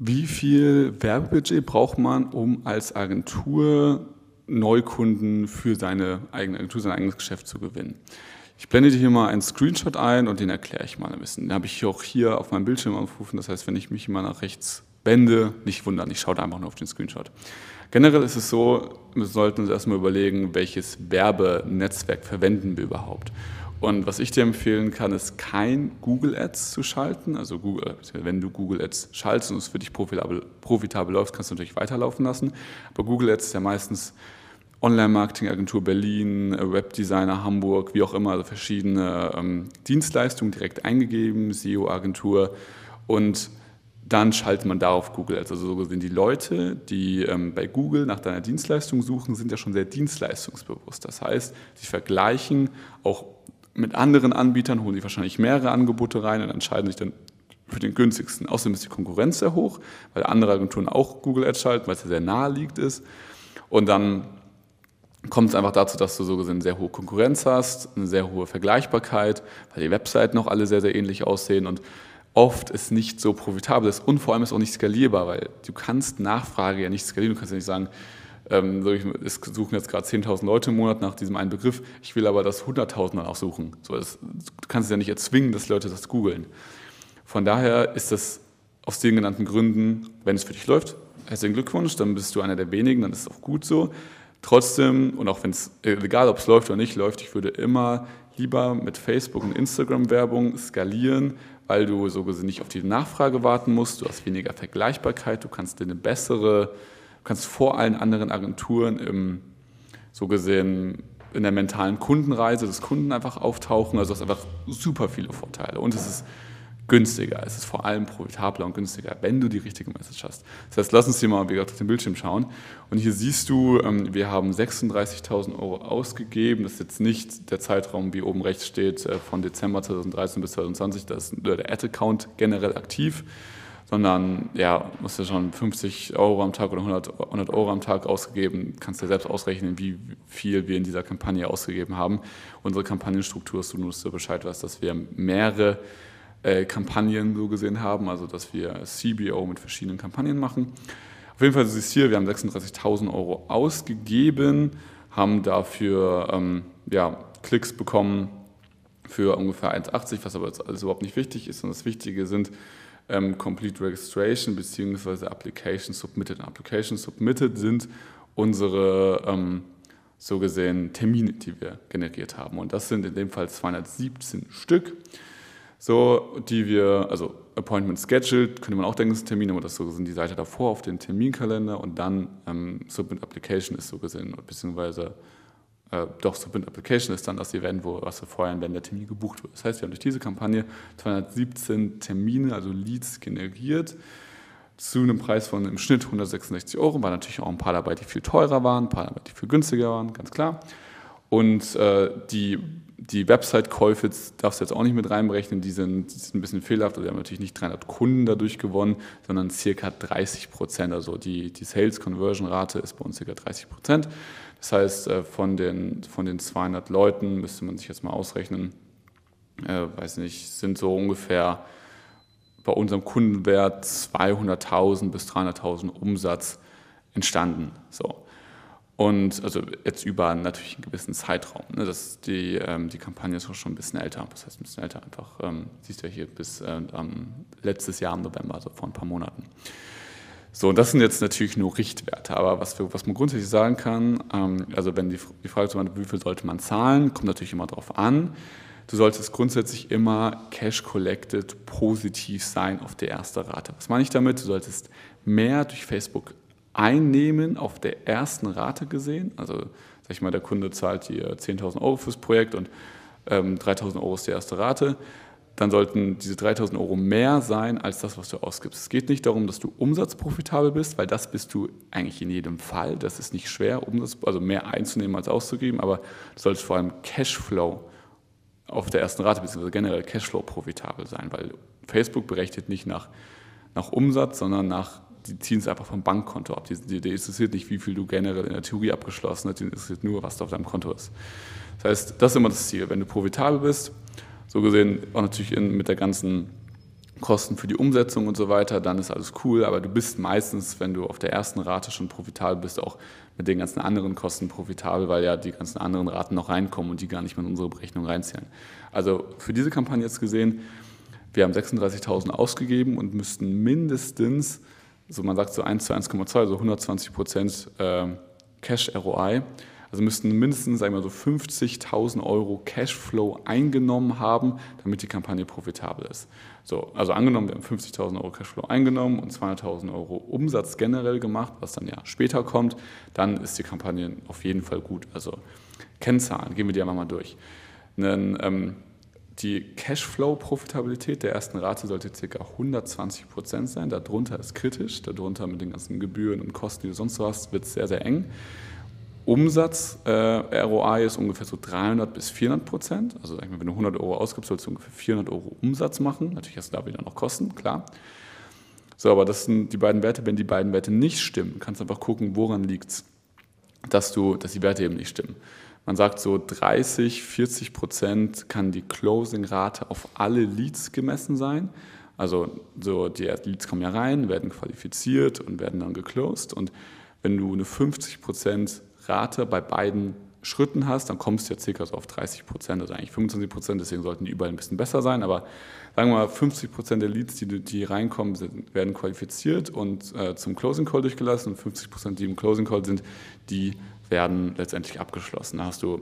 Wie viel Werbebudget braucht man, um als Agentur Neukunden für seine eigene Agentur, sein eigenes Geschäft zu gewinnen? Ich blende dir hier mal einen Screenshot ein und den erkläre ich mal ein bisschen. Den habe ich auch hier auf meinem Bildschirm aufgerufen. Das heißt, wenn ich mich mal nach rechts wende, nicht wundern, ich schaue da einfach nur auf den Screenshot. Generell ist es so, wir sollten uns erstmal überlegen, welches Werbenetzwerk verwenden wir überhaupt. Und was ich dir empfehlen kann, ist kein Google Ads zu schalten. Also Google, wenn du Google Ads schaltest und es für dich profitabel, profitabel läuft, kannst du natürlich weiterlaufen lassen. Aber Google Ads ist ja meistens Online-Marketing-Agentur Berlin, Webdesigner Hamburg, wie auch immer, also verschiedene ähm, Dienstleistungen direkt eingegeben, SEO-Agentur und dann schaltet man darauf Google Ads. Also so gesehen, die Leute, die ähm, bei Google nach deiner Dienstleistung suchen, sind ja schon sehr dienstleistungsbewusst. Das heißt, sie vergleichen auch mit anderen Anbietern, holen sie wahrscheinlich mehrere Angebote rein und entscheiden sich dann für den günstigsten. Außerdem ist die Konkurrenz sehr hoch, weil andere Agenturen auch Google Ads schalten, weil es ja sehr naheliegend ist. Und dann kommt es einfach dazu, dass du so gesehen sehr hohe Konkurrenz hast, eine sehr hohe Vergleichbarkeit, weil die Webseiten auch alle sehr, sehr ähnlich aussehen und oft ist nicht so profitabel ist und vor allem ist auch nicht skalierbar, weil du kannst Nachfrage ja nicht skalieren. Du kannst ja nicht sagen, ähm, ich, es suchen jetzt gerade 10.000 Leute im Monat nach diesem einen Begriff, ich will aber das 100.000 dann auch suchen. So, das, du kannst es ja nicht erzwingen, dass Leute das googeln. Von daher ist das aus den genannten Gründen, wenn es für dich läuft, herzlichen Glückwunsch, dann bist du einer der wenigen, dann ist es auch gut so. Trotzdem, und auch wenn es, egal ob es läuft oder nicht läuft, ich würde immer lieber mit Facebook und Instagram-Werbung skalieren, weil du so gesehen nicht auf die Nachfrage warten musst, du hast weniger Vergleichbarkeit, du kannst dir eine bessere, kannst vor allen anderen Agenturen im, so gesehen in der mentalen Kundenreise des Kunden einfach auftauchen, also du hast einfach super viele Vorteile und es ist günstiger. Es ist vor allem profitabler und günstiger, wenn du die richtige Message hast. Das heißt, lass uns hier mal wie gesagt, auf den Bildschirm schauen. Und hier siehst du, ähm, wir haben 36.000 Euro ausgegeben. Das ist jetzt nicht der Zeitraum, wie oben rechts steht, äh, von Dezember 2013 bis 2020. Da ist der Ad-Account generell aktiv sondern ja, musst du schon 50 Euro am Tag oder 100, 100 Euro am Tag ausgegeben, kannst dir selbst ausrechnen, wie viel wir in dieser Kampagne ausgegeben haben. Unsere Kampagnenstruktur ist, du nur so Bescheid weißt, dass wir mehrere äh, Kampagnen so gesehen haben, also dass wir CBO mit verschiedenen Kampagnen machen. Auf jeden Fall, du siehst hier, wir haben 36.000 Euro ausgegeben, haben dafür ähm, ja, Klicks bekommen für ungefähr 1,80, was aber jetzt alles überhaupt nicht wichtig ist, sondern das Wichtige sind ähm, Complete Registration bzw. Application Submitted. Application Submitted sind unsere ähm, so gesehen Termine, die wir generiert haben. Und das sind in dem Fall 217 Stück so, die wir, also Appointment Scheduled, könnte man auch denken, ist ein Termin, aber das so sind die Seite davor auf den Terminkalender und dann ähm, Submit Application ist so gesehen, beziehungsweise äh, doch Submit Application ist dann das Event, wo was wir feuern, wenn der Termin gebucht wird. Das heißt, wir haben durch diese Kampagne 217 Termine, also Leads generiert zu einem Preis von im Schnitt 166 Euro. War natürlich auch ein paar dabei, die viel teurer waren, ein paar dabei, die viel günstiger waren, ganz klar. Und äh, die die Website-Käufe darfst du jetzt auch nicht mit reinberechnen, die sind, die sind ein bisschen fehlerhaft. Also wir haben natürlich nicht 300 Kunden dadurch gewonnen, sondern circa 30 Prozent. Also die, die Sales-Conversion-Rate ist bei uns circa 30 Prozent. Das heißt, äh, von den, von den 200 Leuten müsste man sich jetzt mal ausrechnen, äh, weiß nicht, sind so ungefähr bei unserem Kundenwert 200.000 bis 300.000 Umsatz entstanden. So. Und also jetzt über natürlich einen gewissen Zeitraum. Ne? Das, die, ähm, die Kampagne ist auch schon ein bisschen älter. Das heißt, ein bisschen älter einfach, ähm, siehst du ja hier bis äh, letztes Jahr im November, also vor ein paar Monaten. So, und das sind jetzt natürlich nur Richtwerte. Aber was, wir, was man grundsätzlich sagen kann, ähm, also wenn die, die Frage ist, wie viel sollte man zahlen, kommt natürlich immer darauf an. Du solltest grundsätzlich immer Cash Collected positiv sein auf der ersten Rate. Was meine ich damit? Du solltest mehr durch Facebook Einnehmen auf der ersten Rate gesehen. Also sag ich mal, der Kunde zahlt dir 10.000 Euro fürs Projekt und ähm, 3.000 Euro ist die erste Rate. Dann sollten diese 3.000 Euro mehr sein als das, was du ausgibst. Es geht nicht darum, dass du umsatzprofitabel bist, weil das bist du eigentlich in jedem Fall. Das ist nicht schwer, Umsatz, also mehr einzunehmen als auszugeben, aber du solltest vor allem Cashflow auf der ersten Rate, beziehungsweise generell Cashflow profitabel sein, weil Facebook berechnet nicht nach, nach Umsatz, sondern nach die ziehen es einfach vom Bankkonto ab. Die, die, die, interessiert nicht, wie viel du generell in der Theorie abgeschlossen hast, die interessiert nur, was da auf deinem Konto ist. Das heißt, das ist immer das Ziel. Wenn du profitabel bist, so gesehen auch natürlich in, mit der ganzen Kosten für die Umsetzung und so weiter, dann ist alles cool, aber du bist meistens, wenn du auf der ersten Rate schon profitabel bist, auch mit den ganzen anderen Kosten profitabel, weil ja die ganzen anderen Raten noch reinkommen und die gar nicht mehr in unsere Berechnung reinzählen. Also für diese Kampagne jetzt gesehen, wir haben 36.000 ausgegeben und müssten mindestens, so man sagt so 1 zu 1,2, also 120 Prozent äh, Cash ROI, also müssten mindestens sagen wir so 50.000 Euro Cashflow eingenommen haben, damit die Kampagne profitabel ist. So, also angenommen, wir haben 50.000 Euro Cashflow eingenommen und 200.000 Euro Umsatz generell gemacht, was dann ja später kommt, dann ist die Kampagne auf jeden Fall gut. Also Kennzahlen, gehen wir die einmal mal durch. Einen, ähm, die Cashflow-Profitabilität der ersten Rate sollte ca. 120 Prozent sein. Darunter ist kritisch. Darunter mit den ganzen Gebühren und Kosten, die du sonst so hast, wird es sehr, sehr eng. Umsatz äh, ROI ist ungefähr so 300 bis 400 Prozent. Also sag ich mal, wenn du 100 Euro ausgibst, sollst du ungefähr 400 Euro Umsatz machen. Natürlich hast du da wieder noch Kosten, klar. So, aber das sind die beiden Werte. Wenn die beiden Werte nicht stimmen, kannst du einfach gucken, woran liegt es, dass, dass die Werte eben nicht stimmen. Man sagt so 30, 40 Prozent kann die Closing-Rate auf alle Leads gemessen sein. Also so die Leads kommen ja rein, werden qualifiziert und werden dann geclosed. Und wenn du eine 50 Prozent Rate bei beiden Schritten hast, dann kommst du ja circa so auf 30 Prozent, also eigentlich 25 Prozent, deswegen sollten die überall ein bisschen besser sein, aber sagen wir mal 50 Prozent der Leads, die, die reinkommen, sind, werden qualifiziert und äh, zum Closing Call durchgelassen und 50 Prozent, die im Closing Call sind, die werden letztendlich abgeschlossen. Da hast du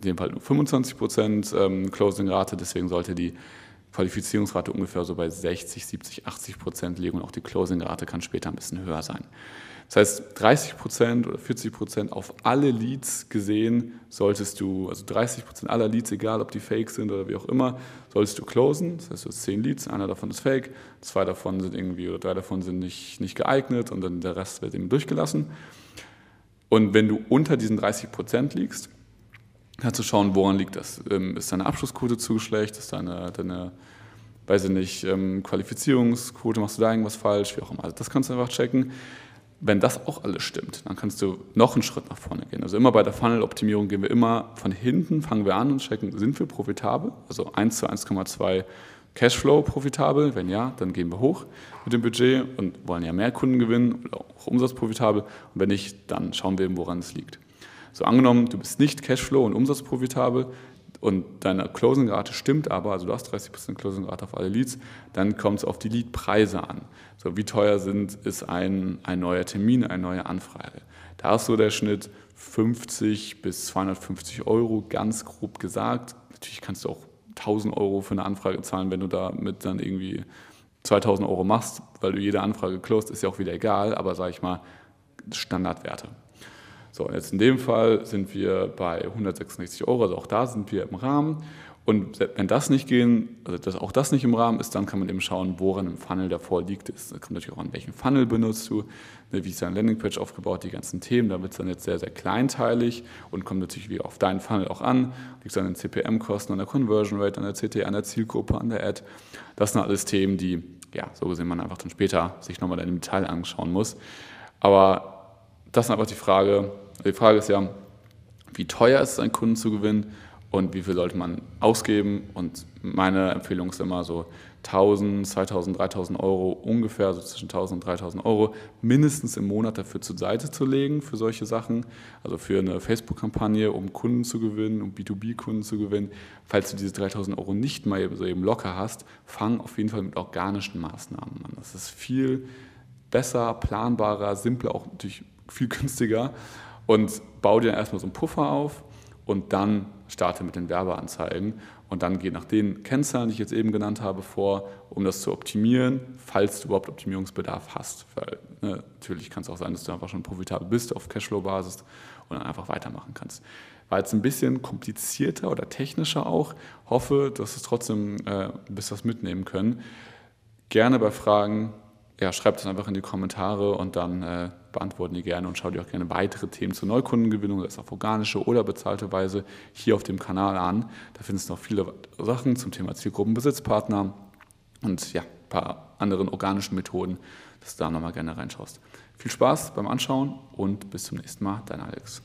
in dem Fall nur 25 Prozent ähm, Closing Rate, deswegen sollte die Qualifizierungsrate ungefähr so bei 60, 70, 80 Prozent liegen und auch die Closing-Rate kann später ein bisschen höher sein. Das heißt, 30 Prozent oder 40 Prozent auf alle Leads gesehen solltest du, also 30 Prozent aller Leads, egal ob die fake sind oder wie auch immer, solltest du closen. Das heißt, du hast 10 Leads, einer davon ist fake, zwei davon sind irgendwie oder drei davon sind nicht, nicht geeignet und dann der Rest wird eben durchgelassen. Und wenn du unter diesen 30 Prozent liegst, kannst du schauen, woran liegt das. Ähm, ist deine Abschlussquote zu schlecht? Ist deine, deine weiß ich nicht, ähm, Qualifizierungsquote, machst du da irgendwas falsch? Wie auch immer. Also das kannst du einfach checken. Wenn das auch alles stimmt, dann kannst du noch einen Schritt nach vorne gehen. Also immer bei der Funnel-Optimierung gehen wir immer von hinten, fangen wir an und checken, sind wir profitabel? Also 1 zu 1,2 Cashflow profitabel? Wenn ja, dann gehen wir hoch mit dem Budget und wollen ja mehr Kunden gewinnen oder auch Umsatz profitabel. Und wenn nicht, dann schauen wir eben, woran es liegt. So angenommen, du bist nicht Cashflow und Umsatz profitabel, und deine Closing-Rate stimmt aber, also du hast 30% Closing-Rate auf alle Leads, dann kommt es auf die Lead-Preise an. So, wie teuer sind, ist ein, ein neuer Termin, eine neue Anfrage. Da ist so der Schnitt 50 bis 250 Euro, ganz grob gesagt. Natürlich kannst du auch 1000 Euro für eine Anfrage zahlen, wenn du damit dann irgendwie 2000 Euro machst, weil du jede Anfrage closed, ist ja auch wieder egal, aber sage ich mal, Standardwerte. So, jetzt in dem Fall sind wir bei 166 Euro, also auch da sind wir im Rahmen. Und wenn das nicht gehen, also dass auch das nicht im Rahmen ist, dann kann man eben schauen, woran im Funnel davor liegt. Es kommt natürlich auch an, welchen Funnel benutzt du, ne, wie ist dein Landingpage aufgebaut, die ganzen Themen. Da wird es dann jetzt sehr, sehr kleinteilig und kommt natürlich wie auf deinen Funnel auch an. Liegt an den CPM-Kosten, an der Conversion Rate, an der CT, an der Zielgruppe, an der Ad. Das sind alles Themen, die, ja, so gesehen man einfach dann später sich nochmal in im Detail anschauen muss. Aber das ist einfach die Frage. Die Frage ist ja, wie teuer ist es, einen Kunden zu gewinnen und wie viel sollte man ausgeben? Und meine Empfehlung ist immer so 1000, 2000, 3000 Euro ungefähr, so zwischen 1000 und 3000 Euro mindestens im Monat dafür zur Seite zu legen für solche Sachen. Also für eine Facebook-Kampagne, um Kunden zu gewinnen, um B2B-Kunden zu gewinnen. Falls du diese 3000 Euro nicht mal so eben locker hast, fang auf jeden Fall mit organischen Maßnahmen an. Das ist viel besser, planbarer, simpler, auch natürlich viel günstiger und bau dir erstmal so einen Puffer auf und dann starte mit den Werbeanzeigen und dann geh nach den Kennzahlen, die ich jetzt eben genannt habe, vor, um das zu optimieren, falls du überhaupt Optimierungsbedarf hast. Weil ne, natürlich kann es auch sein, dass du einfach schon profitabel bist auf Cashflow-Basis und dann einfach weitermachen kannst. War jetzt ein bisschen komplizierter oder technischer auch. Hoffe, dass es trotzdem äh, bisschen was mitnehmen können. Gerne bei Fragen ja, schreibt es einfach in die Kommentare und dann äh, beantworten die gerne und schaut dir auch gerne weitere Themen zur Neukundengewinnung, das ist auf organische oder bezahlte Weise hier auf dem Kanal an. Da findest du noch viele Sachen zum Thema Zielgruppenbesitzpartner und ja, ein paar anderen organischen Methoden, dass du da nochmal gerne reinschaust. Viel Spaß beim Anschauen und bis zum nächsten Mal, dein Alex.